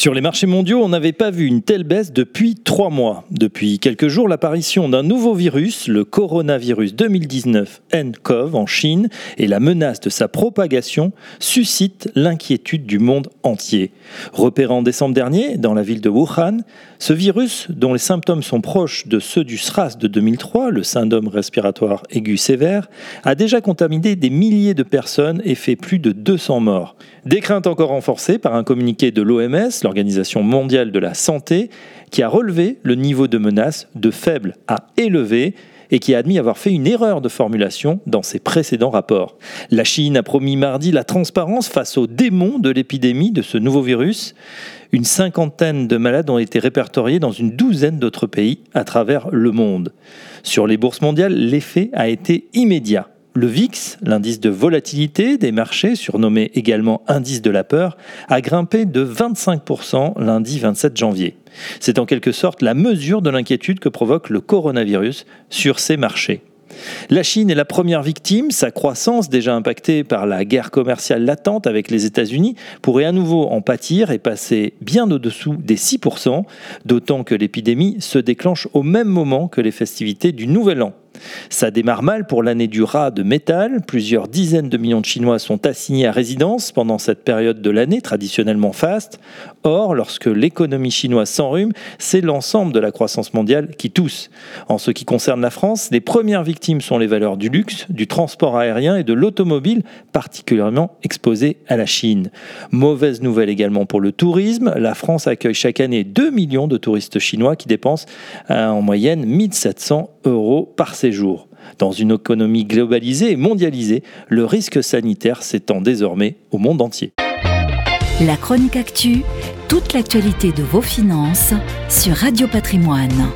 Sur les marchés mondiaux, on n'avait pas vu une telle baisse depuis trois mois. Depuis quelques jours, l'apparition d'un nouveau virus, le coronavirus 2019 nCoV en Chine, et la menace de sa propagation suscitent l'inquiétude du monde entier. Repéré en décembre dernier dans la ville de Wuhan, ce virus, dont les symptômes sont proches de ceux du SRAS de 2003, le syndrome respiratoire aigu sévère, a déjà contaminé des milliers de personnes et fait plus de 200 morts. Des craintes encore renforcées par un communiqué de l'OMS, l'Organisation mondiale de la santé, qui a relevé le niveau de menace de faible à élevé et qui a admis avoir fait une erreur de formulation dans ses précédents rapports. La Chine a promis mardi la transparence face aux démons de l'épidémie de ce nouveau virus. Une cinquantaine de malades ont été répertoriés dans une douzaine d'autres pays à travers le monde. Sur les bourses mondiales, l'effet a été immédiat. Le VIX, l'indice de volatilité des marchés, surnommé également indice de la peur, a grimpé de 25% lundi 27 janvier. C'est en quelque sorte la mesure de l'inquiétude que provoque le coronavirus sur ces marchés. La Chine est la première victime. Sa croissance, déjà impactée par la guerre commerciale latente avec les États-Unis, pourrait à nouveau en pâtir et passer bien au-dessous des 6%, d'autant que l'épidémie se déclenche au même moment que les festivités du Nouvel An. Ça démarre mal pour l'année du rat de métal. Plusieurs dizaines de millions de Chinois sont assignés à résidence pendant cette période de l'année traditionnellement faste. Or, lorsque l'économie chinoise s'enrhume, c'est l'ensemble de la croissance mondiale qui tousse. En ce qui concerne la France, les premières victimes sont les valeurs du luxe, du transport aérien et de l'automobile, particulièrement exposées à la Chine. Mauvaise nouvelle également pour le tourisme. La France accueille chaque année 2 millions de touristes chinois qui dépensent euh, en moyenne 1700 euros par séjour. Dans une économie globalisée et mondialisée, le risque sanitaire s'étend désormais au monde entier. La chronique actu, toute l'actualité de vos finances sur Radio Patrimoine.